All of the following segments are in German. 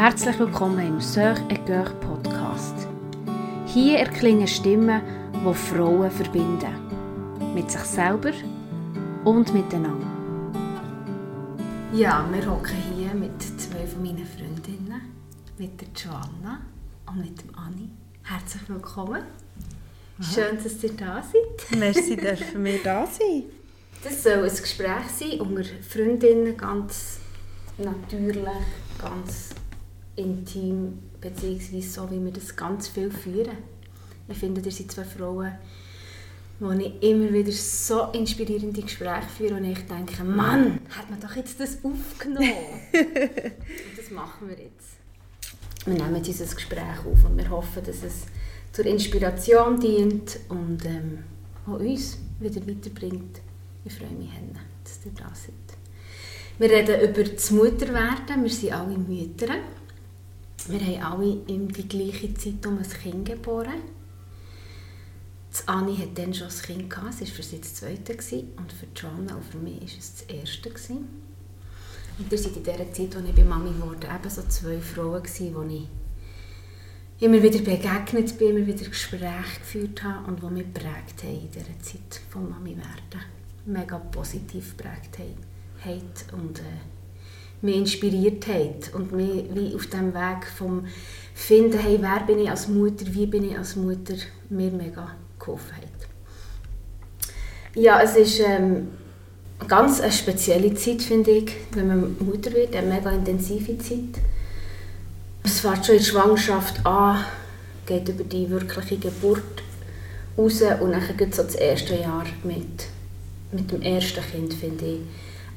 Herzlich willkommen im Sœur et Podcast. Hier erklingen Stimmen, die Frauen verbinden. Mit sich selber und miteinander. Ja, wir hocken hier mit zwei von meinen Freundinnen, mit der Joanna und mit dem Anni. Herzlich willkommen. Schön, dass ihr da seid. Merci, dürfen wir da sein. Das soll ein Gespräch sein unter Freundinnen, ganz natürlich, ganz intim, beziehungsweise so, wie wir das ganz viel führen. Ich finde, ihr seid zwei Frauen, wo ich immer wieder so inspirierende Gespräche führe und ich denke, Mann, hat man doch jetzt das aufgenommen. und das machen wir jetzt. Wir nehmen dieses Gespräch auf und wir hoffen, dass es zur Inspiration dient und ähm, auch uns wieder weiterbringt. Ich freue mich, dass ihr da seid. Wir reden über das Mutterwerden. Wir sind alle Mütter. Wir haben alle in die gleiche Zeit um ein Kind geboren. Die Anni hat dann schon ein Kind gehabt, es war für sie das zweite und für Joanna und für mich war es das erste. Und wir sind in der Zeit, als ich bei Mami wurde, eben so zwei Frauen, die ich immer wieder begegnet bin, immer wieder Gespräche geführt habe und die mich geprägt haben in dieser Zeit vom Mami werden. Mega positiv geprägt haben und äh, mich inspiriert hat und mich wie auf dem Weg vom Finden, hey, wer bin ich als Mutter, wie bin ich als Mutter, mir mega geholfen hat. Ja, es ist ähm, ganz eine spezielle Zeit, finde ich, wenn man Mutter wird, eine mega intensive Zeit. Es fängt schon in der Schwangerschaft an, geht über die wirkliche Geburt raus und dann geht so das erste Jahr mit, mit dem ersten Kind, finde ich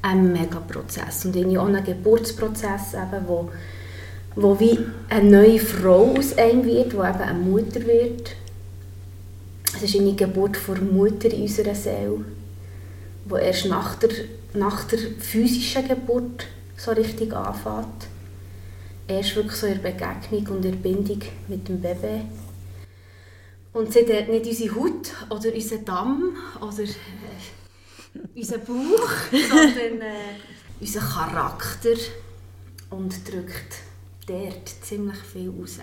ein mega Prozess und irgendwie auch ein Geburtsprozess, eben, wo, wo wie eine neue Frau aus einem wird, die eben eine Mutter wird. Es ist eine Geburt vor Mutter in unserer Seele, die erst nach der, nach der physischen Geburt so richtig anfängt. Erst wirklich so in Begegnung und in Bindung mit dem Baby. Und sie hat nicht unsere Haut oder unseren Damm oder unseren Bauch, sondern äh, unseren Charakter und drückt dort ziemlich viel raus.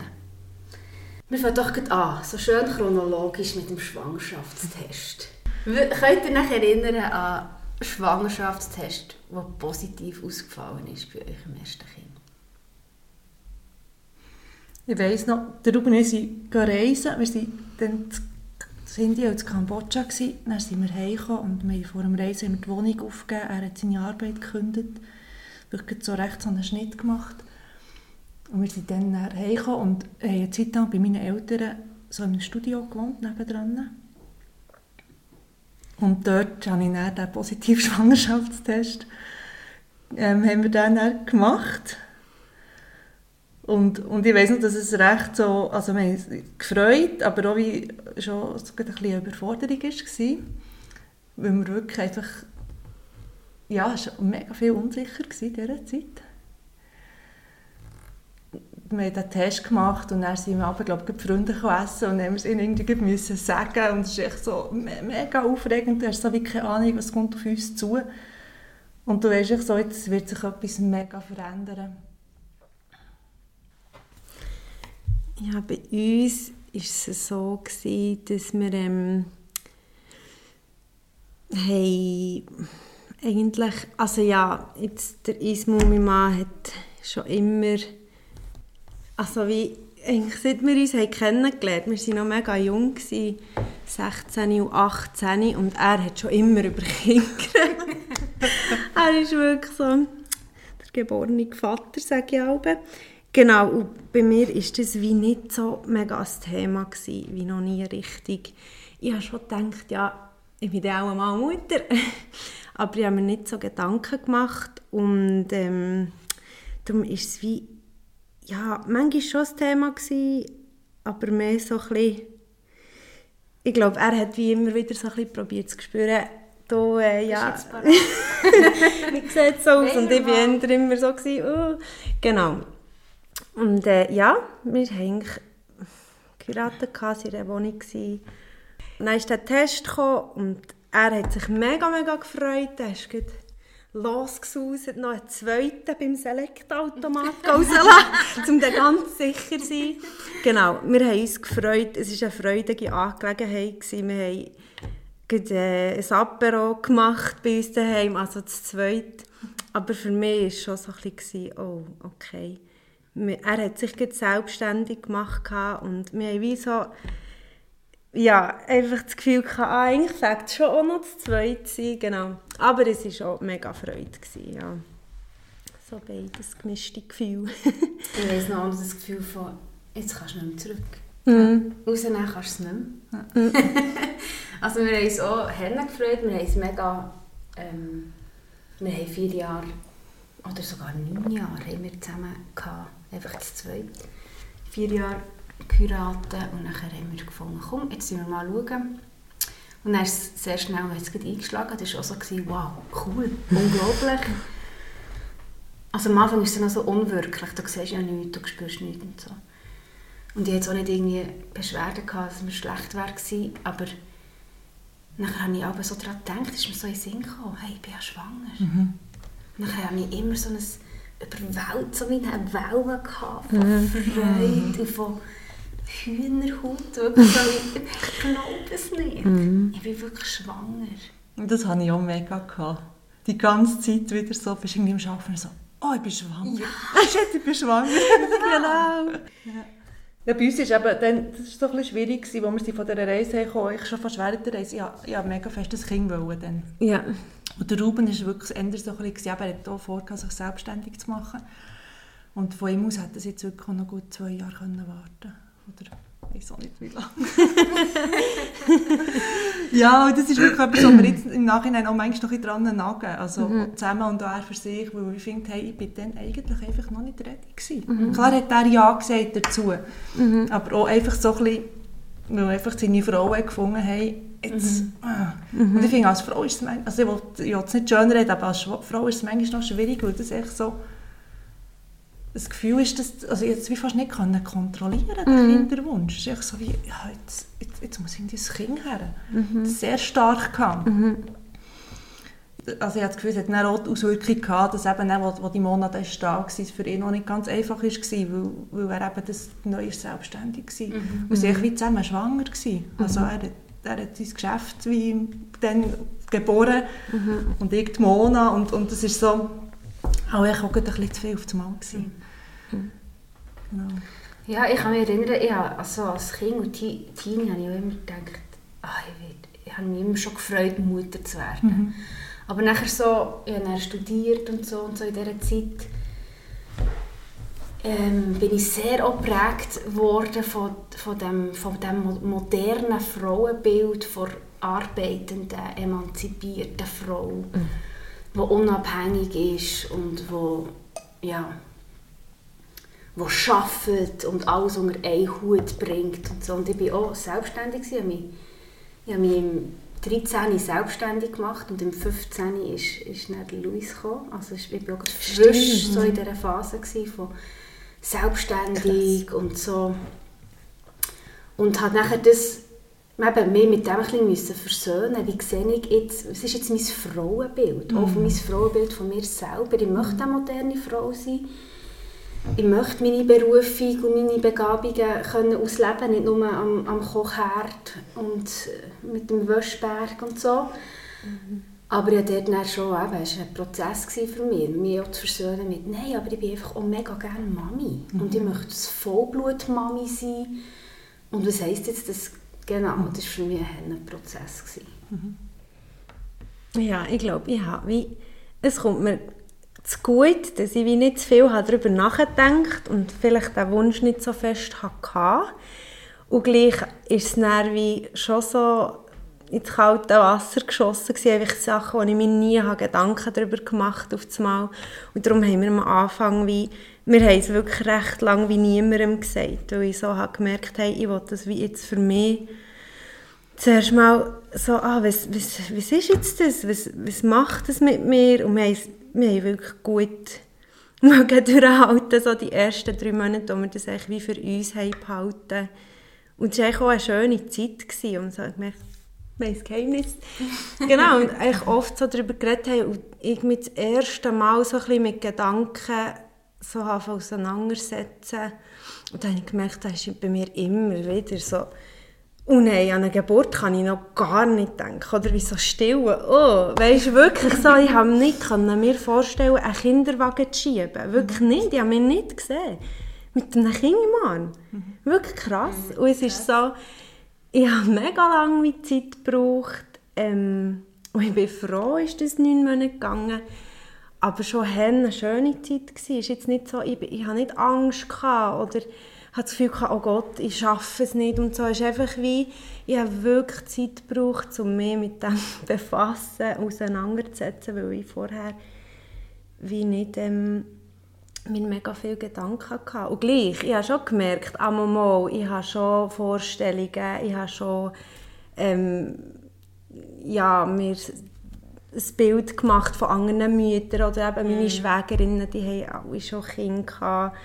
Wir fangen doch an, so schön chronologisch mit dem Schwangerschaftstest. Könnt ihr euch erinnern an den Schwangerschaftstest, der positiv ausgefallen ist bei euch im ersten Kind? Ich weiss noch, der Ruben und ich reisen. Wir sind dann in Indien und in Kambodscha. Gewesen. Dann sind wir heimgekommen und wir vor dem Reisen haben wir die Wohnung aufgegeben. Er hat seine Arbeit gekündigt. Wirklich so recht so einen Schnitt gemacht. Und wir sind dann heimgekommen und haben eine Zeit lang bei meinen Eltern so in einem Studio gewohnt, nebendran. Und dort habe ich dann den positiven Schwangerschaftstest ähm, haben wir dann gemacht. Und, und ich weiß noch, dass es recht so, also wir haben gefreut, aber auch wie schon so ein bisschen Überforderung war, weil wir wirklich einfach, ja, es war mega viel unsicher in dieser Zeit. Wir haben den Test gemacht und dann sind wir aber, glaube ich, Freunde essen und dann haben wir es ihnen irgendwie sagen und es ist echt so mega aufregend, du hast so wie keine Ahnung, was kommt auf uns zu. Und du weißt so, jetzt wird sich etwas mega verändern. Ja, bei uns war es so, gewesen, dass wir ähm, hey, eigentlich, also ja, jetzt der Ismo, mein Mann, hat schon immer, also wie, eigentlich seit wir uns haben kennengelernt wir waren noch mega jung, gewesen, 16 und 18 und er hat schon immer über Kinder Er ist wirklich so der geborene Vater, sage ich auch. Genau, und bei mir war das wie nicht so mega ein Thema, gewesen, wie noch nie richtig. Ich habe schon gedacht, ja, ich bin auch mal Mutter, aber ich habe mir nicht so Gedanken gemacht und ähm, darum ist es wie, ja, manchmal schon ein Thema gewesen, aber mehr so ein bisschen, ich glaube, er hat wie immer wieder so ein bisschen probiert zu spüren, da, äh, ja, wie sieht es aus? Und ich war immer so, gewesen, uh, genau. Und äh, ja, wir haben geheiratet, in dieser Wohnung. Dann kam der Test und er hat sich mega, mega gefreut. Er ist gut losgesuset, noch einen zweiten beim Select-Automat um dann ganz sicher zu sein. Genau, wir haben uns gefreut, es war eine freudige Angelegenheit. Wir haben gerade, äh, ein Apero gemacht bei uns daheim, also das zweite. Aber für mich war es schon so ein bisschen, oh, okay. Er hat sich selbstständig gemacht und wir haben wie so ja, einfach das Gefühl gehabt, ah, eigentlich fängt es schon auch noch das Zweite sein, genau. Aber es war auch mega Freude, gewesen, ja. So beides gemischte Gefühl. ich weiss noch das Gefühl von, jetzt kannst du nicht mehr zurück. Mhm. Rausnehmen kannst du es nicht mehr. also wir haben uns auch Herne gefreut, wir haben es mega, ähm, wir haben vier Jahre, oder sogar neun Jahre haben wir zusammen gehabt, einfach das Zweite. Vier Jahre geheiratet und dann haben wir gefunden, komm, jetzt müssen wir mal schauen. Und dann ist es sehr schnell hat's eingeschlagen. Das war auch so, wow, cool, unglaublich. Also am Anfang ist es noch so unwirklich, du siehst ja nichts, du spürst nichts und so. Und ich hatte auch nicht irgendwie Beschwerden, gehabt, dass es mir schlecht war, aber nachher habe ich aber so daran gedacht, ist mir so in den Sinn gekommen, hey, ich bin ja schwanger. Mhm. Dann habe ich immer so ein überwältigt, so wie eine Welle gehabt von mhm. Freude und von Hühnerhaut. ich glaube es nicht. Mhm. Ich bin wirklich schwanger. Das hatte ich auch mega. Gehabt. Die ganze Zeit wieder so, bist irgendwie am Arbeiten so, oh, ich bin schwanger. Ja. Shit, ich bin schwanger. genau. Ja. Ja, bei uns ist eben, dann, das war so ein schwierig, als wir von dieser Reise kamen. Ich schon fast während der Reise, ja, ja mega fest das Kind wollen dann. Ja. Und der Ruben war wirklich eher so ein bisschen, er hat auch vor, sich selbstständig zu machen. Und von ihm aus hätte es jetzt wirklich noch gut zwei Jahre können warten oder ich weiß auch nicht wie lange. ja, und das ist wirklich etwas, was wir jetzt im Nachhinein auch manchmal noch dran nagen. Also mhm. zusammen und auch er für sich, weil ich finde, hey, ich bin dann eigentlich einfach noch nicht ready gewesen. Mhm. Klar hat er Ja gesagt dazu, mhm. aber auch einfach so ein bisschen, weil einfach seine Frauen gefunden haben, jetzt, mhm. ah. Mhm. Und ich finde, als Frau ist es, manchmal, also ich will, es nicht schön reden, aber als Frau ist es manchmal noch schwierig, weil das echt so das Gefühl ist, dass also jetzt wie fast nicht können kontrollieren den mhm. Kinderwunsch. Es ist echt so wie, ja, jetzt, jetzt, jetzt muss ich das Kind her. Mhm. Das sehr stark kam. Mhm. Also ich habe das Gefühl, es hat eine Auswirkung gehabt, dass eben, wo, wo die Monate da war, für ihn noch nicht ganz einfach war, weil, weil er eben das Neue selbstständig war. Mhm. Und sie wie zusammen schwanger war. Also mhm. er, er hat sein Geschäft wie dann geboren mhm. und ich die Mona und, und das ist so auch ich auch ein bisschen zu viel auf dem Mann. Mhm. Genau. Ja, ich kann mich erinnern, ich also als Kind und Teenie habe ich auch immer gedacht, ach, ich, ich habe mich immer schon gefreut, Mutter zu werden. Mhm. Aber nachher so, ich habe dann studiert und so und so in dieser Zeit, ähm, bin ich sehr auch geprägt worden von, von, dem, von dem modernen Frauenbild von arbeitenden, emanzipierten Frau. Mhm wo unabhängig ist und wo ja wo schafft und alles unter einen Hut bringt und so. Und ich war auch selbstständig. Ich habe mich, ich habe mich im 13. selbstständig gemacht und im 15. ist, ist dann Luis gekommen. Also ich war auch frisch so in dieser Phase von selbstständig Krass. und so. Und habe nachher das eben mich mit dem ein bisschen versöhnen Wie sehe ich jetzt, was ist jetzt mein Frauenbild? Mhm. Auch mein Frauenbild von mir selber. Ich möchte eine moderne Frau sein. Ich möchte meine Berufung und meine Begabungen können ausleben nicht nur am, am Kochherd und äh, mit dem Wäschberg und so. Mhm. Aber ja, dort dann schon, eben, es war ein Prozess für mich, mich auch zu versöhnen mit, nein, aber ich bin einfach auch mega gerne Mami. Mhm. Und ich möchte Vollblut-Mami sein. Und was heisst jetzt das Genau, das war für mich ein Prozess. Mhm. Ja, ich glaube, ich habe wie, es kommt mir zu gut, dass ich wie nicht zu viel darüber nachgedacht und vielleicht den Wunsch nicht so fest hatte. Und gleich ist es dann wie schon so ins kalte Wasser geschossen gewesen, einfach Sachen, wo ich mir nie Gedanken darüber gemacht auf das Mal. Und darum haben wir am Anfang wie wir haben es wirklich recht lange wie niemandem gesagt, weil ich so habe gemerkt habe, ich will das wie jetzt für mich zuerst mal so, ah, was, was, was ist jetzt das, was, was macht das mit mir? Und wir haben, wir haben wirklich gut durchhalten, so die ersten drei Monate, wo wir das eigentlich wie für uns haben behalten. Und es war auch eine schöne Zeit gewesen, so gemerkt, mein Geheimnis. genau, und eigentlich oft so darüber geredet haben und ich mit das erste Mal so ein bisschen mit Gedanken so auseinandersetzen. Und dann habe ich gemerkt, das ist bei mir immer wieder so, oh nein, an eine Geburt kann ich noch gar nicht denken. Oder wie so still. Oh, weißt du, wirklich so, ich habe nicht können mir vorstellen, einen Kinderwagen zu schieben. Wirklich nicht, ich habe mich nicht gesehen. Mit einem Kind im Arm. Wirklich krass. Und es ist so, ich habe mega lange Zeit gebraucht. Ähm, und ich bin froh, ist das neun Monate gegangen. Aber schon eine schöne Zeit war. Es jetzt nicht so, ich, ich habe nicht Angst gehabt oder habe das Gefühl oh Gott, ich schaffe es nicht und so. Ist einfach wie, ich habe wirklich Zeit gebraucht, um mich mit dem zu befassen, auseinanderzusetzen, weil ich vorher wie nicht ähm, mir mega viele Gedanken hatte. Und gleich, ich habe schon gemerkt, einmal, ich habe schon Vorstellungen, ich habe schon ähm, ja, mir ein Bild gemacht von anderen Müttern oder eben meine mm. Schwägerinnen, die haben alle schon Kinder gehabt.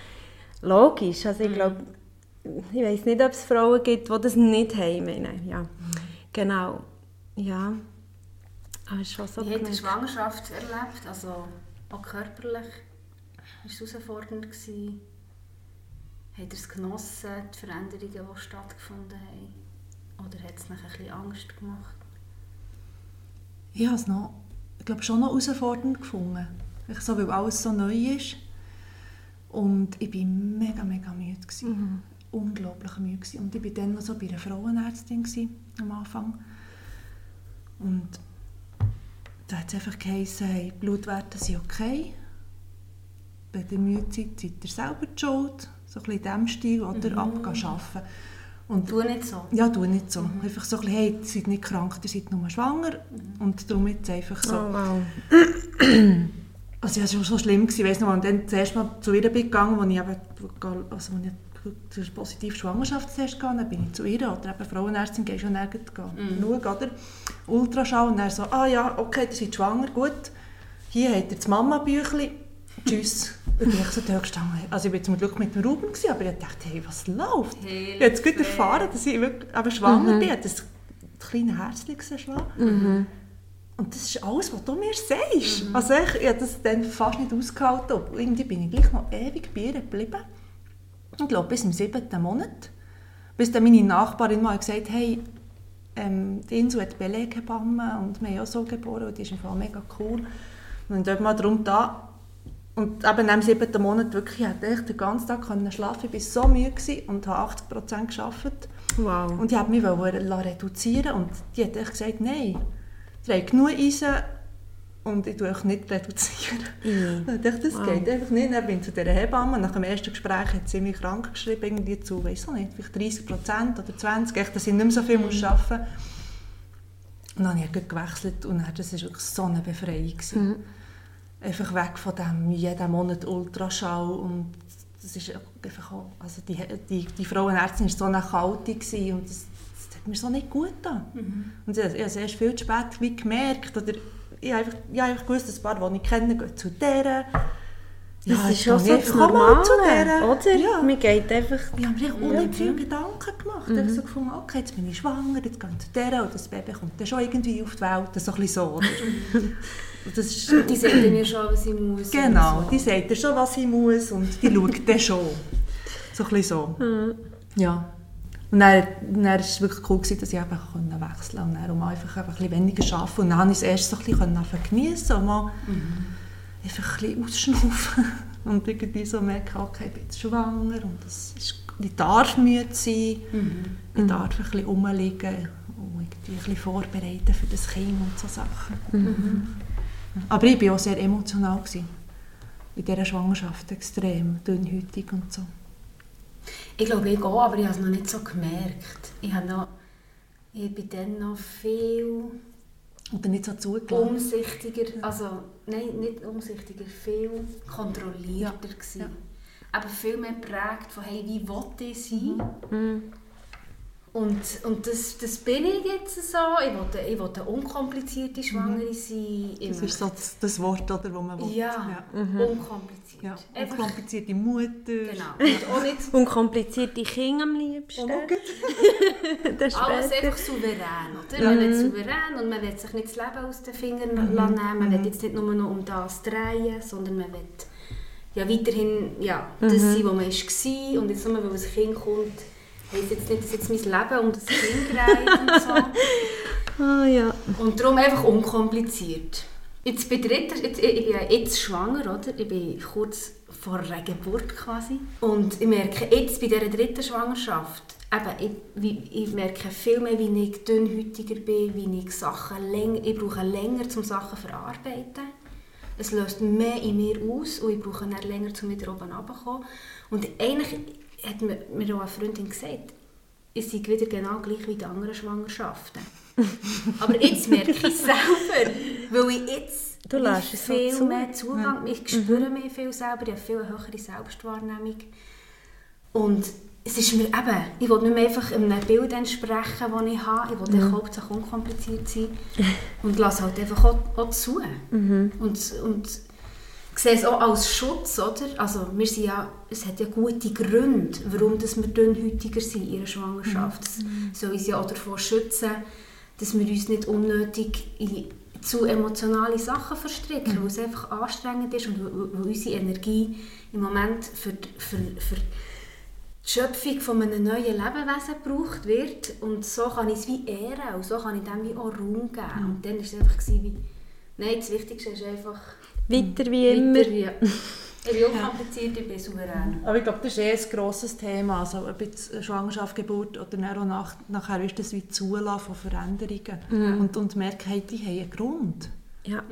Logisch, also ich mm. glaube, ich weiß nicht, ob es Frauen gibt, die das nicht haben. Meine. Ja. Genau, ja. Aber schon so Wie hat die Schwangerschaft erlebt, also auch körperlich? War es herausfordernd? Gewesen? Hat er es genossen, die Veränderungen, die stattgefunden haben? Oder hat es noch ein bisschen Angst gemacht? Ich habe es noch, ich glaube, schon noch herausfordernd gefunden. Ich so, weil alles so neu ist. Und ich war mega, mega müde. Mhm. Unglaublich müde. Gewesen. Und ich war dann noch so bei einer Frauenärztin gewesen, am Anfang. Und da hat es einfach geheißen, hey, Blutwerte sind okay wenn ihr müde seid, seid ihr selber die Schuld. So ein bisschen in diesem Stil. Oder mhm. abgehen arbeiten. Und, du nicht so? Ja, du nicht so. Mhm. Einfach so ein bisschen, hey, ihr seid nicht krank, ihr seid nur schwanger. Mhm. Und darum jetzt einfach so. Oh, wow. Also es war so schlimm, gewesen, weiss noch, und dann zuerst mal zu ihr bin gegangen, wo ich eben, also wo ich den positiven Schwangerschaftstest hatte, dann bin ich zu ihr, oder eben Frauenärztin, gehst du nirgends mhm. schauen, oder? Ultraschall, und dann so, ah ja, okay, ihr seid schwanger, gut. Hier habt ihr das Mama-Büchlein, tschüss. Und ich so gestanden. Also ich war zum Glück mit dem Ruben, gewesen, aber ich dachte, hey, was läuft? Hey, ich habe jetzt gut erfahren, dass ich wirklich aber schwanger mhm. bin. Das kleine Herzchen geschlagen. Mhm. Und das ist alles, was du mir sagst. Mhm. Also ich, ich habe das dann fast nicht ausgehalten. Und irgendwie bin ich gleich noch ewig bei ihr geblieben. Ich glaube, bis im siebten Monat. Bis dann meine Nachbarin mal gesagt hat, hey, ähm, die Insel hat Beleghebamme und wir haben auch so geboren und die ist im mega cool. Und dann dort mal darum da, und eben im siebten Monat wirklich, ich konnte den ganzen Tag schlafen. Ich war so müde und habe 80 Prozent gearbeitet. Wow. Und ich wollte mich reduzieren und die hat echt gesagt, nein, ich habe genug Eisen und ich tue euch nicht reduzieren. Mm. ich dachte, das wow. geht einfach nicht. Dann bin ich zu dieser Hebamme nach dem ersten Gespräch hat sie mich krank geschrieben, irgendwie zu, weiß nicht, vielleicht 30 Prozent oder 20, echt, dass ich nicht mehr so viel muss arbeiten muss. Und dann habe ich gewechselt und dann, das war wirklich so eine Befreiung. Mm einfach weg von dem jeden Monat Ultraschall und das ist einfach auch, also die, die, die Frauenärztin war so eine Kalte und das, das hat mir so nicht gut getan. Mhm. Und ich, ich habe es erst viel zu spät wie gemerkt oder ich habe einfach, ich habe einfach gewusst, ein paar, die ich kenne, gehen zu der ja, das ist schon so das Normale, zu der. oder? Ja. Mir geht einfach... Ich habe mir unheimlich viele Gedanken gemacht. Mhm. Ich habe so gefunden, okay, jetzt bin ich schwanger, jetzt gehe ich zu der und das Baby kommt dann schon irgendwie auf die Welt. So ein bisschen so? Das ist, die sagt mir schon, was ich muss. Genau, so. die sagt dir schon, was ich muss und die schaut dann schon. So ein bisschen so. Mhm. Ja. Und dann, dann war es wirklich cool, dass ich eben wechseln konnte. Und dann um einfach ein bisschen weniger arbeiten. Und dann konnte ich es erst so ein bisschen geniessen und mal mhm. einfach ein bisschen ausschnaufen. Und irgendwie so merken, okay, ich bin jetzt schwanger und das ist, ich darf müde sein, mhm. ich darf ein bisschen rumliegen und irgendwie ein bisschen vorbereiten für das Kind und so Sachen. Mhm. Aber ich war auch sehr emotional gewesen. in dieser Schwangerschaft, extrem dünnhütig und so. Ich glaube, ich auch, aber ich habe es noch nicht so gemerkt. Ich, habe noch, ich bin dann noch viel... Oder nicht so zugelassen? Umsichtiger, also nein, nicht umsichtiger, viel kontrollierter ja. ja. Aber viel mehr geprägt von, hey, wie will ich sein? Mhm. Und, und das, das bin ich jetzt so. Ich will, ich will eine unkomplizierte Schwangere sein. Das ist so das, das Wort, oder, wo man will. Ja, ja. unkompliziert. Ja, unkomplizierte Mutter. Genau. Und auch nicht Unkomplizierte Kinder am liebsten. Gut. Das alles einfach souverän. Oder? Man will souverän und man will sich nicht das Leben aus den Fingern Mhm. lassen nehmen. Man will jetzt nicht nur noch um das drehen, sondern man will ja, weiterhin ja, das Mhm. sein, wo man war. Und jetzt nur, weil ein Kind kommt, heisst jetzt nicht, dass jetzt mein Leben um das Kind dreht und so. Ah ja. Und darum einfach unkompliziert. Jetzt bei der dritten, jetzt, ich bin ja jetzt schwanger, oder? Ich bin kurz vor einer Geburt quasi. Und ich merke jetzt bei dieser dritten Schwangerschaft, eben, ich, ich merke viel mehr, wie ich dünnhäutiger bin, wie ich Sachen länger, ich brauche länger, um Sachen zu verarbeiten. Es löst mehr in mir aus und ich brauche dann länger, um wieder oben runterzukommen. Und eigentlich hat mir, mir auch eine Freundin gesagt, ich sei wieder genau gleich wie die anderen Schwangerschaften. Aber jetzt merke ich es selber, weil ich jetzt Du lässt es so viel zu. mehr Zugang, ich spüre mehr viel selber, ich habe viel höhere Selbstwahrnehmung. Und es ist mir eben, ich will nicht mehr einfach einem Bild entsprechen, das ich habe, ich will ja. hauptsächlich unkompliziert sein und lasse halt einfach auch, auch zu. Und, und ich sehe es auch als Schutz, oder? Also wir sind ja, es hat ja gute Gründe, warum dass wir dünnhäutiger sind in ihrer Schwangerschaft. Das soll uns ja auch davor schützen, dass wir uns nicht unnötig in zu emotionale Sachen verstricken, weil es einfach anstrengend ist und weil, unsere Energie im Moment für, die- für, für die Schöpfung von einem neuen Lebewesen gebraucht wird und so kann ich es wie ehren und so kann ich dem wie auch Raum geben. Und dann war es einfach wie, nein, das Wichtigste ist einfach Weiter wie immer. weiter wie, ich bin unkompliziert, ich bin souverän. Aber ich glaube, das ist eh ein grosses Thema. Also, ob jetzt Schwangerschaft, Geburt oder dann auch nach, nachher ist das wie Zulassen von Veränderungen. Und, und merken, hey, die haben einen Grund. Ja.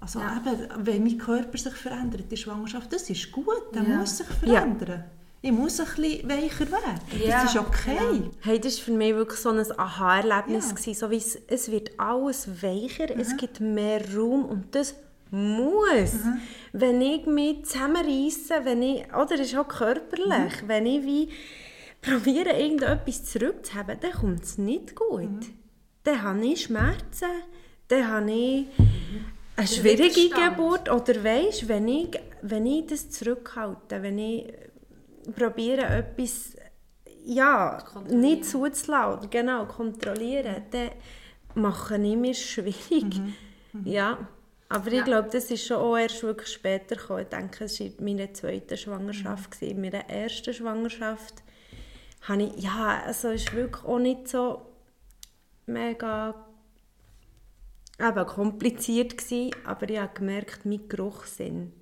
Also Ja. eben, wenn mein Körper sich verändert in der Schwangerschaft, das ist gut, der Ja. muss sich verändern. Ich muss ein bisschen weicher werden. Ja, Das ist okay. genau. Hey, das war für mich wirklich so ein Aha-Erlebnis. Ja. gewesen, So wie es, es wird alles weicher, es gibt mehr Raum und das muss. Wenn ich mich zusammenreisse, wenn ich, oder ist auch körperlich, wenn ich wie probiere, irgendetwas zurückzuhaben, dann kommt es nicht gut. Dann habe ich Schmerzen, dann habe ich eine schwierige Widerstand. Geburt. Oder weisst, wenn ich, wenn ich das zurückhalte, wenn ich probiere, etwas ja, nicht zuzulassen, genau, kontrollieren, dann mache ich mir schwierig. Ja, aber ich Ja. glaube, das ist schon auch erst wirklich später gekommen. Ich denke, es war in meiner zweiten Schwangerschaft. gewesen. In meiner ersten Schwangerschaft habe ich, ja, also es war wirklich auch nicht so mega eben kompliziert gewesen, aber ich habe gemerkt, mein Geruchssinn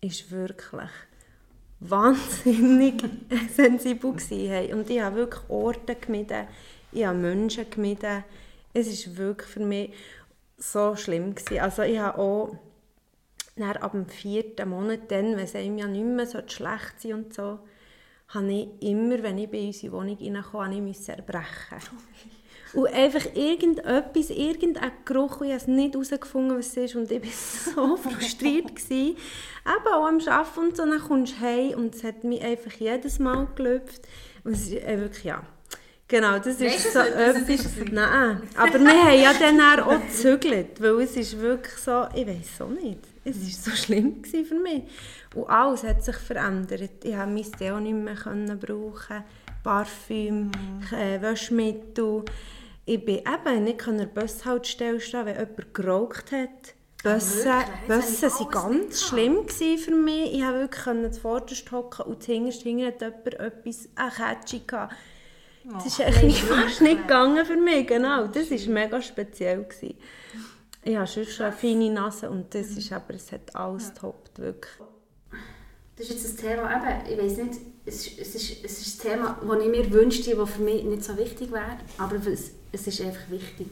ist wirklich wahnsinnig sensibel gewesen. Hey. Und ich habe wirklich Orte gemieden, ich habe Menschen gemieden. Es ist wirklich für mich so schlimm gewesen. Also ich habe auch dann ab dem vierten Monat, dann, wenn es einem ja nicht mehr so schlecht sein und so, habe ich immer, wenn ich bei uns in die Wohnung reinkam, ich erbrechen. Und einfach irgendetwas, irgendein Geruch, und ich habe es nicht herausgefunden, was es ist. Und ich war so frustriert. Gewesen. Eben auch am Arbeiten und so, dann kommst du heim und es hat mich einfach jedes Mal gelüpft. Und es ist äh, wirklich, ja. Genau, das Weißt ist du, so etwas... ist? Nein, aber wir haben ja dann auch gezügelt, weil es ist wirklich so, ich weiß auch nicht, es war so schlimm für mich. Und alles hat sich verändert. Ich konnte mein Deo nicht mehr brauchen, Parfüm, äh, Waschmittel. Ich bin eben nicht an der Bushaltestelle stehen, wenn jemand geraucht hat. Das habe waren ganz schlimm für mich. Ich konnte wirklich zuvorderst hocken und zuhinterst hinten hat jemand etwas, eine Kätsche gehabt. Das ist eigentlich fast nicht gegangen für mich, genau. Das war mega speziell. Gewesen. Ich habe schon eine feine Nase und das ist aber, es hat alles getoppt, wirklich. Das ist jetzt ein Thema, eben, ich weiß nicht, es, ist- es, ist, es ist ein Thema, das ich mir wünschte, das für mich nicht so wichtig wäre, aber es, es ist einfach wichtig.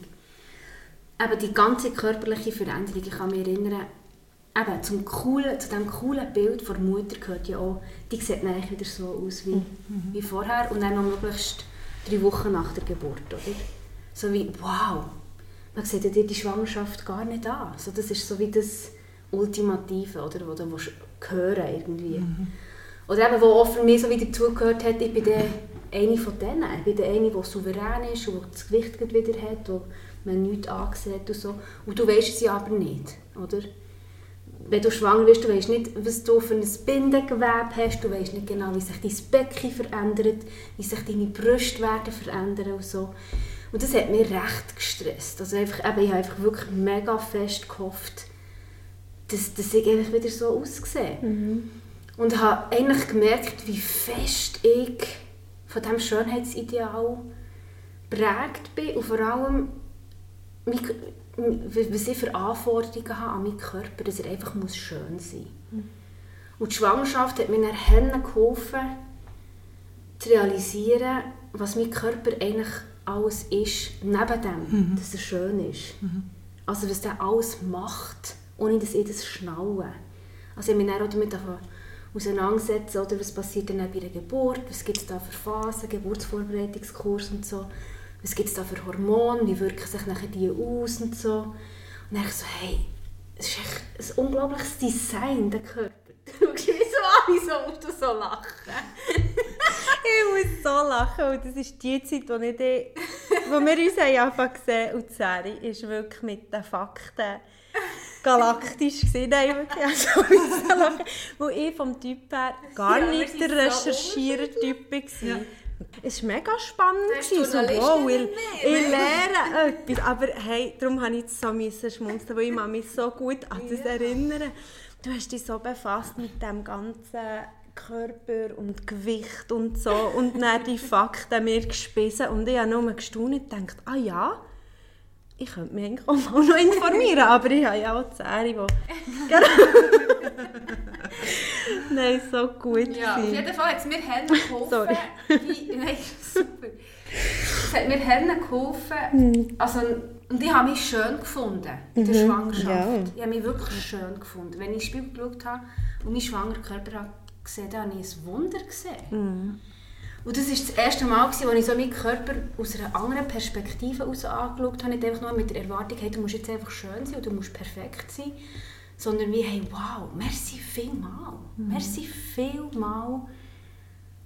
Eben die ganze körperliche Veränderung, ich kann mich erinnern, eben zum coolen, zu diesem coolen Bild von der Mutter gehört ja auch, die sieht dann eigentlich wieder so aus wie, wie vorher und dann noch möglichst drei Wochen nach der Geburt, oder? So wie, wow, man sieht ja dir die Schwangerschaft gar nicht an. So, das ist so wie das Ultimative, oder, wo du hören irgendwie. Oder eben, wo für mich so wie dazugehört hat, ich bin dann eine von denen. Ich bin eine, die souverän ist und das Gewicht wieder hat, wo man nichts angesehen und so. Und du weißt es ja aber nicht, oder? Wenn du schwanger bist, du weißt nicht, was du für ein Bindegewebe hast, du weißt nicht genau, wie sich dein Becken verändert, wie sich deine Brüste werden verändern und so. Und das hat mich recht gestresst. Also einfach, eben, ich habe einfach wirklich mega fest gehofft, dass, dass ich einfach wieder so aussehe. Mhm. Und habe eigentlich gemerkt, wie fest ich von diesem Schönheitsideal prägt bin und vor allem, was ich für Anforderungen habe an meinen Körper, dass er einfach muss schön sein muss. Mhm. Und die Schwangerschaft hat mir dann geholfen, zu realisieren, was mein Körper eigentlich alles ist, neben dem, mhm. dass er schön ist. Mhm. Also was er alles macht, ohne dass ich das schnaue. Also ich mich dann auch damit auseinandersetzen, oder was passiert dann bei der Geburt, was gibt es da für Phasen, Geburtsvorbereitungskurs und so, was gibt es da für Hormone, wie wirken sich nachher die aus und so. Und dann ich so, hey, es ist echt ein unglaubliches Design, der Körper. Du schaust mich so an, so musst du so lachen. ich muss so lachen, und das ist die Zeit, wo, ich die, wo wir uns einfach gesehen haben, und die Serie ist wirklich mit den Fakten galaktisch gesehen. Nein, wirklich, also, Wo ich vom Typ her gar ja, nicht der Recherchierer-Typ war. Ja. Es war mega spannend. So, wow, ich, ich lerne etwas. Aber hey, darum musste ich so müssen schmunzeln, weil ich mich so gut an das erinnern. Du hast dich so befasst mit dem ganzen Körper und Gewicht und so und dann die Fakten mir gespissen und ich habe nur gestaunt und gedacht, ah ja, ich könnte mich eigentlich auch mal noch informieren, aber ich habe ja auch die Serie, die... Nein, so gut Ja, auf jeden Fall hat es mir Hände geholfen. Sorry. Wie, nein, super. Es hat mir Hände geholfen, hm. also, und ich habe mich schön gefunden in der mhm. Schwangerschaft. Ja. Ich habe mich wirklich schön gefunden. Wenn ich Spiel geschaut habe und meinen schwangeren Körper gesehen habe, habe ich ein Wunder gesehen. Mhm. Und das war das erste Mal, als ich so meinen Körper aus einer anderen Perspektive aus angeschaut habe. Nicht einfach nur mit der Erwartung, hey, du musst jetzt einfach schön sein oder du musst perfekt sein. Sondern wie, hey, wow, merci vielmal. Mhm. Merci vielmal,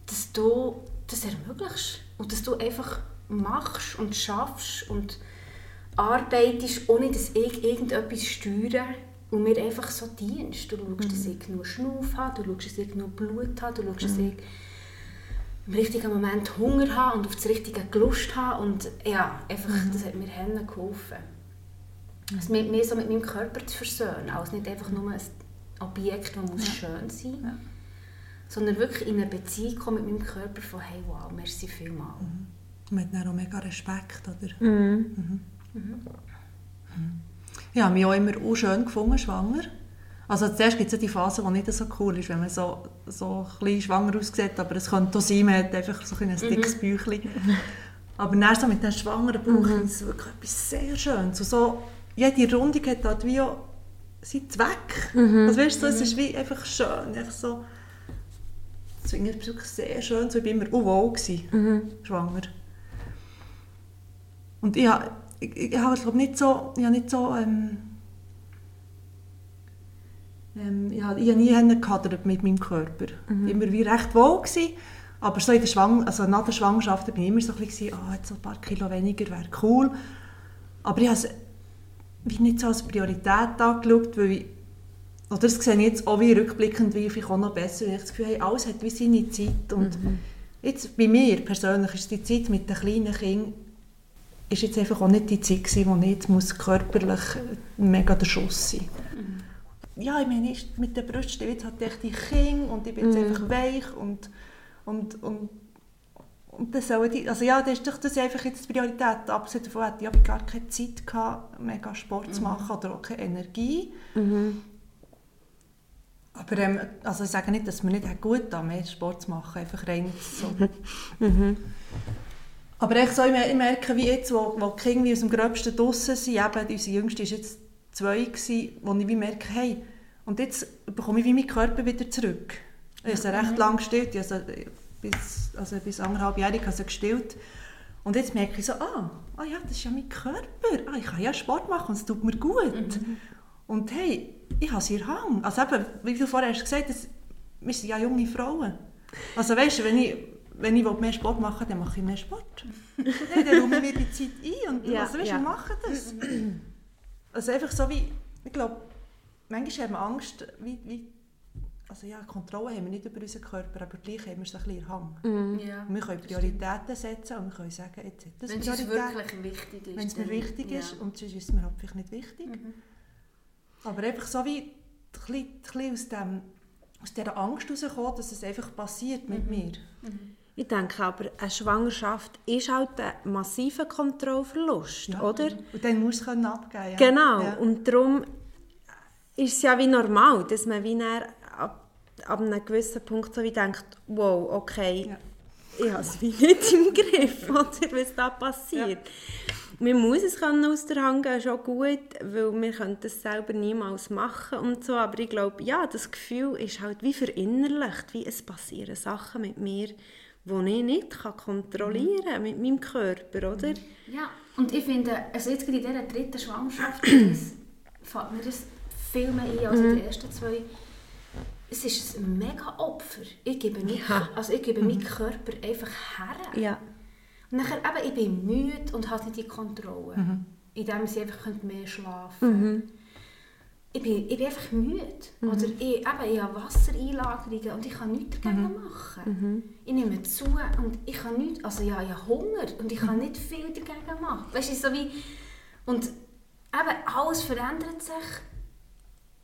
dass du das ermöglichst. Und dass du einfach machst und schaffst und arbeitest, ohne dass ich irgendetwas steuere und mir einfach so dienst. Du schaust, dass ich genug Schnuff habe, du schaust, dass ich genug Blut habe, du schaust, dass ich im richtigen Moment Hunger habe und auf das richtige Lust habe. Und ja, einfach, mhm. das hat mir Hände geholfen. Also mit, mehr so mit meinem Körper zu versöhnen, als nicht einfach nur ein Objekt, das muss ja. schön sein ja. sondern wirklich in eine Beziehung kommen mit meinem Körper von «Hey, wow, merci vielmals». Mhm. Man hat dann auch mega Respekt, oder? Mhm. Mhm. mhm. mhm. Ich habe mich auch immer auch schön gefunden, schwanger. Also zuerst gibt es ja die Phase, die nicht so cool ist, wenn man so, so ein bisschen schwanger aussieht, aber es könnte auch sein, man hat einfach so ein mhm. dickes. Bäuchchen. Aber dann so mit dem schwangeren Bauch mhm. ist es wirklich etwas sehr Schönes. So, so, jede Rundung hat halt wie auch seinen Zweck. Mhm. Also weißt du, so, es ist wie einfach schön, einfach so, wirklich sehr schön, so, ich war immer unwohl, gewesen, mhm. schwanger. Und ich, ich, ich, ich habe glaube nicht so, ich habe nicht so ähm, ähm, ich, habe, nie gehadert mit meinem Körper. Mhm. Immer wie recht wohl gewesen, aber so in der Schwang also nach der Schwangerschaft bin ich immer so ein bisschen, oh, jetzt ein paar Kilo weniger wäre cool. Aber ich habe wie nicht so als Priorität angeschaut, weil ich, oder das sehe ich jetzt auch wie rückblickend, wie ich auch noch besser, weil ich das Gefühl habe, alles hat wie seine Zeit und mhm. jetzt bei mir persönlich ist die Zeit mit den kleinen Kindern ist jetzt einfach auch nicht die Zeit gewesen, wo ich jetzt muss körperlich mega der Schuss sein ja, ich meine, mit der Brüste, jetzt hat ich die Kinder und ich bin jetzt mm. einfach weich und, und, und, und das soll die, also ja, das ist doch das einfach jetzt die Priorität. Abgesehen davon hatte ich gar keine Zeit, gehabt, mega Sport mm. zu mhm. machen oder auch keine Energie. Mm. Aber ähm, also ich sage nicht, dass man nicht gut da mehr Sport zu machen, einfach rein so. -hmm. Aber ich, so, ich merke, wie jetzt, wo, wo die Kinder aus dem Gröbsten draussen sind, eben, unsere Jüngste ist jetzt zwei, gewesen, wo ich wie merke, hey, und jetzt bekomme ich wie meinen Körper wieder zurück. Ich habe recht mhm. lange gestillt, also bis, also bis anderthalb Jahre habe ich gestillt. Und jetzt merke ich so, ah, ah ja, das ist ja mein Körper. Ah, ich kann ja Sport machen und es tut mir gut. Mhm. Und hey, ich habe es hier Hang. Also eben, wie du vorher hast gesagt hast, wir sind ja junge Frauen. Also weißt du, wenn ich wenn ich mehr Sport machen dann mache ich mehr Sport. Nein, dann räume ich mir die Zeit ein und Ja, also, weißt, ja. wir machen das. Also einfach so wie, ich glaube, manchmal haben wir Angst, wie, wie, also ja, Kontrolle haben wir nicht über unseren Körper, aber gleich haben wir es ein bisschen in der Hand. Mhm. Ja. Wir können Prioritäten setzen und wir können sagen, jetzt das Wenn es wirklich wichtig ist. Wenn es mir wichtig ja. ist und sonst ist es mir halt vielleicht nicht wichtig. Mhm. Aber einfach so wie ein bisschen, aus, dem, aus dieser Angst herauskommen, dass es einfach passiert mit mir. Ich denke aber, eine Schwangerschaft ist halt ein massiver Kontrollverlust, Ja. oder? Und dann muss es können abgeben ja. Genau, Ja. und darum ist es ja wie normal, dass man wie ab, einem gewissen Punkt so wie denkt, wow, okay, Ja. ich habe es wie nicht im Griff, oder, was da passiert. Man muss es können aus der Hand gehen, schon gut, weil wir können das selber niemals machen und so, aber ich glaube, ja, das Gefühl ist halt wie verinnerlicht, wie es passieren Sachen mit mir, die ich nicht kann kontrollieren kann, mit meinem Körper, oder? Ja, und ich finde, also jetzt gerade in dieser dritten Schwangerschaft, das fällt mir das viel mehr ein als in den ersten zwei. Es ist ein mega Opfer. Ich gebe, mich, Ja. also ich gebe meinen Körper einfach her. Ja. Und nachher, eben, ich bin müde und habe nicht die Kontrolle. Mhm. Indem sie einfach mehr schlafen ich, bin, ich bin einfach müde. Oder ich, eben, ich habe Wassereinlagerungen und ich kann nichts dagegen machen. Ich nehme zu und ich kann nichts, also ja, ich habe Hunger und ich kann nicht viel dagegen machen. Weißt du, so wie, und eben alles verändert sich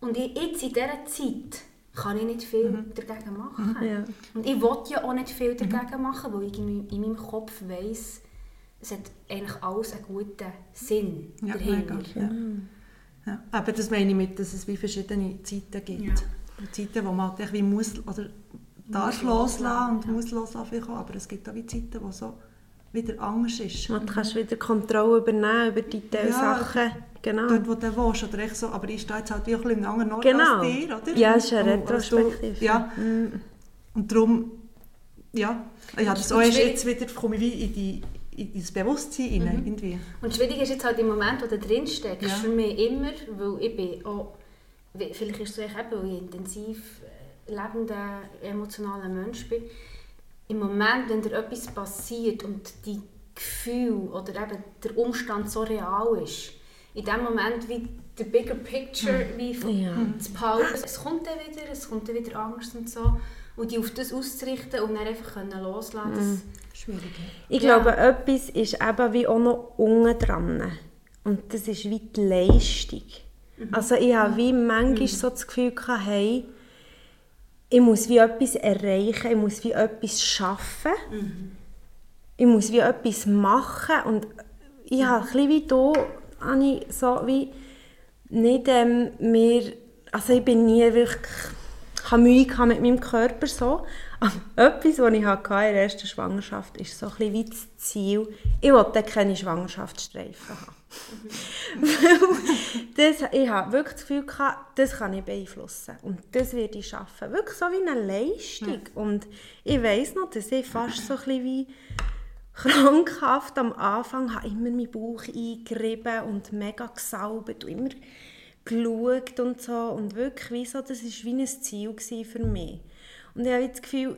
und ich, jetzt in dieser Zeit kann ich nicht viel dagegen machen. Ja. Und ich will ja auch nicht viel dagegen machen, weil ich in meinem, in meinem Kopf weiss, es hat eigentlich alles einen guten Sinn Ja, dahinter. mega. Ja. Ja. Aber das meine ich mit, dass es wie verschiedene Zeiten gibt. Ja. Zeiten, wo man halt wie muss oder darf loslassen und ja. muss loslassen. Aber es gibt auch wie Zeiten, wo so wieder anders ist. Und du kannst wieder Kontrolle übernehmen über die Teilsachen. Genau. Dort, wo du wohnst, oder echt so, aber ich stehe jetzt halt wie auch ein bisschen in einem anderen Ort Genau. als dir, oder? Ja, es ist du- Retrospektive. Ja, Mm. und darum, ja, ich habe das Und auch erst jetzt wieder, komme ich wie in, die, in das Bewusstsein Mhm. rein, irgendwie. Und schwierig ist jetzt halt im Moment, wo du drin steckst, Ja. für mich immer, weil ich bin auch, vielleicht ist es so echt eben, weil ich intensiv äh, lebender, emotionaler Mensch bin, im Moment, wenn dir etwas passiert und die Gefühl oder eben der Umstand so real ist, in dem Moment wie der bigger picture wie von Ja. zu behalten. Es kommt dann wieder, es kommt dann wieder Angst und so. Und die auf das auszurichten und dann einfach können loslassen können. Schwierig, ja. Ich Ja. glaube, etwas ist eben wie auch noch unten dran. Und das ist wie die Leistung. Also ich habe wie manchmal so das Gefühl gehabt, hey, ich muss wie etwas erreichen, ich muss wie etwas schaffen, ich muss wie etwas machen und ich habe ein bisschen wie da, habe ich so wie nicht ähm, mehr, also ich bin nie wirklich, ich habe Mühe gehabt mit meinem Körper so, aber etwas, was ich hatte in der ersten Schwangerschaft, ist so ein bisschen wie das Ziel, ich wollte keine Schwangerschaftsstreifen haben. Das, ich habe wirklich das Gefühl gehabt, das kann ich beeinflussen und das werde ich schaffen. Wirklich so wie eine Leistung. Und ich weiss noch, dass ich fast so ein bisschen wie krankhaft am Anfang habe immer meinen Bauch eingerieben und mega gesaubt und immer geschaut und so. Und wirklich wie so, das war wie ein Ziel für mich. Und ich habe das Gefühl,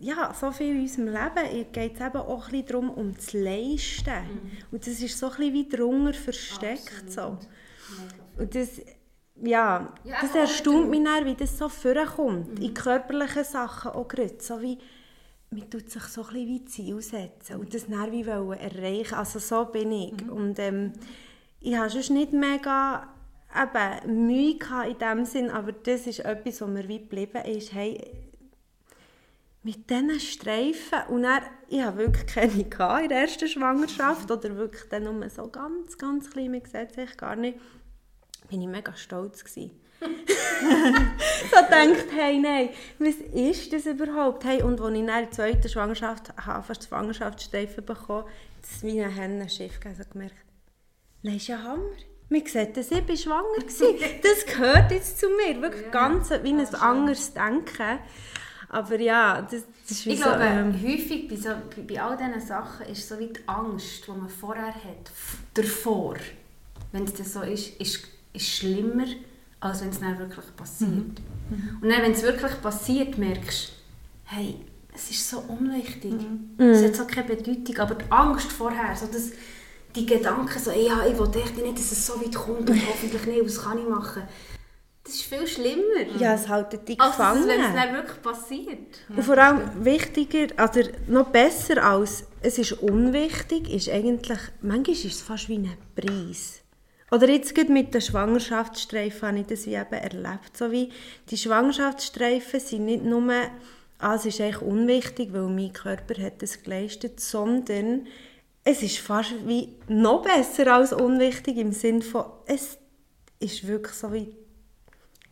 ja, so viel in unserem Leben geht es eben auch ein bisschen darum, um das Leisten. Und das ist so ein bisschen wie drunter versteckt. So. Und das, ja, Ja, das erstaunt mich dann, wie das so vorkommt. In körperlichen Sachen auch gerade. So wie, man tut sich so ein bisschen wie Ziel setzen und das dann wie wollen erreichen. Also so bin ich. Und ähm, ich habe sonst nicht mega eben, Mühe gehabt in dem Sinn, aber das ist etwas, was mir wie geblieben ist. Hey, mit diesen Streifen, und dann, ich hatte wirklich keine gehabt in der ersten Schwangerschaft, oder wirklich dann nur so ganz, ganz klein, man sieht es echt gar nicht, bin ich mega stolz gewesen. So denkt, hey, nein, was ist das überhaupt? Hey, und als ich in der zweiten Schwangerschaft habe, fast Schwangerschaftsstreifen bekommen, das ist wie ein Hennenschiff, also gemerkt, nein, ist ja Hammer. Man sieht, dass ich bin schwanger war. Das gehört jetzt zu mir. Wirklich Ja. ganz wie ein anderes Denken. Aber ja, das, das ist wie Ich so... glaube, ähm, häufig bei, so, bei, all diesen Sachen ist so wie die Angst, die man vorher hat, davor, wenn es das so ist, ist, ist schlimmer, als wenn es dann wirklich passiert. Und dann, wenn es wirklich passiert, merkst du, hey, es ist so unwichtig. Es hat so keine Bedeutung. Aber die Angst vorher, so das, die Gedanken, so, ja, ich will echt nicht, dass es so weit kommt und hoffentlich nicht, was kann ich machen? Das ist viel schlimmer, Ja, es als dass, gefangen. wenn es dann wirklich passiert. Und vor allem wichtiger, also noch besser als es ist unwichtig, ist eigentlich, manchmal ist es fast wie ein Preis. Oder jetzt gerade mit den Schwangerschaftsstreifen habe ich das wie eben erlebt. So wie die Schwangerschaftsstreifen sind nicht nur, ah, es ist eigentlich unwichtig, weil mein Körper hat das geleistet, sondern es ist fast wie noch besser als unwichtig im Sinne von, es ist wirklich so wie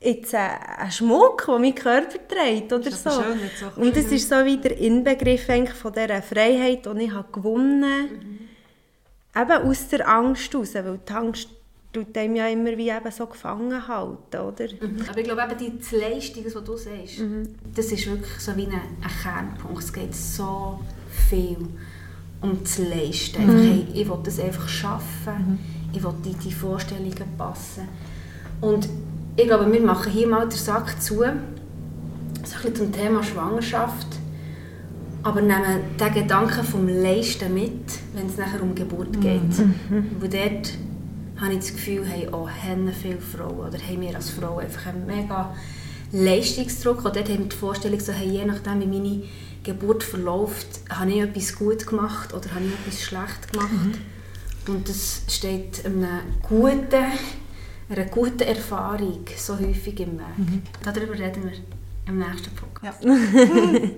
jetzt ein Schmuck, den mein Körper trägt oder so. schön, auch Und es ist so wie der Inbegriff eigentlich von dieser Freiheit, die ich habe gewonnen habe. Eben aus der Angst heraus, weil die Angst tut einem ja immer wie eben so gefangen halten, oder? Aber ich glaube, eben die die Leistung, was du sagst, das ist wirklich so wie ein, ein Kernpunkt. Es geht so viel um das Leisten. Einfach, hey, ich will das einfach schaffen. Ich will in die Vorstellungen passen. Und ich glaube, wir machen hier mal den Sack zu, so ein bisschen zum Thema Schwangerschaft. Aber nehmen den Gedanken vom Leisten mit, wenn es nachher um Geburt geht. Weil dort habe ich das Gefühl, haben auch viele Frauen oder haben wir als Frauen einfach einen mega Leistungsdruck. Und dort haben wir die Vorstellung, so, hey, je nachdem, wie meine Geburt verläuft, habe ich etwas gut gemacht oder habe ich etwas schlecht gemacht. Und das steht einer guten, einer guten Erfahrung so häufig im Weg. Darüber reden wir im nächsten Podcast. Ja.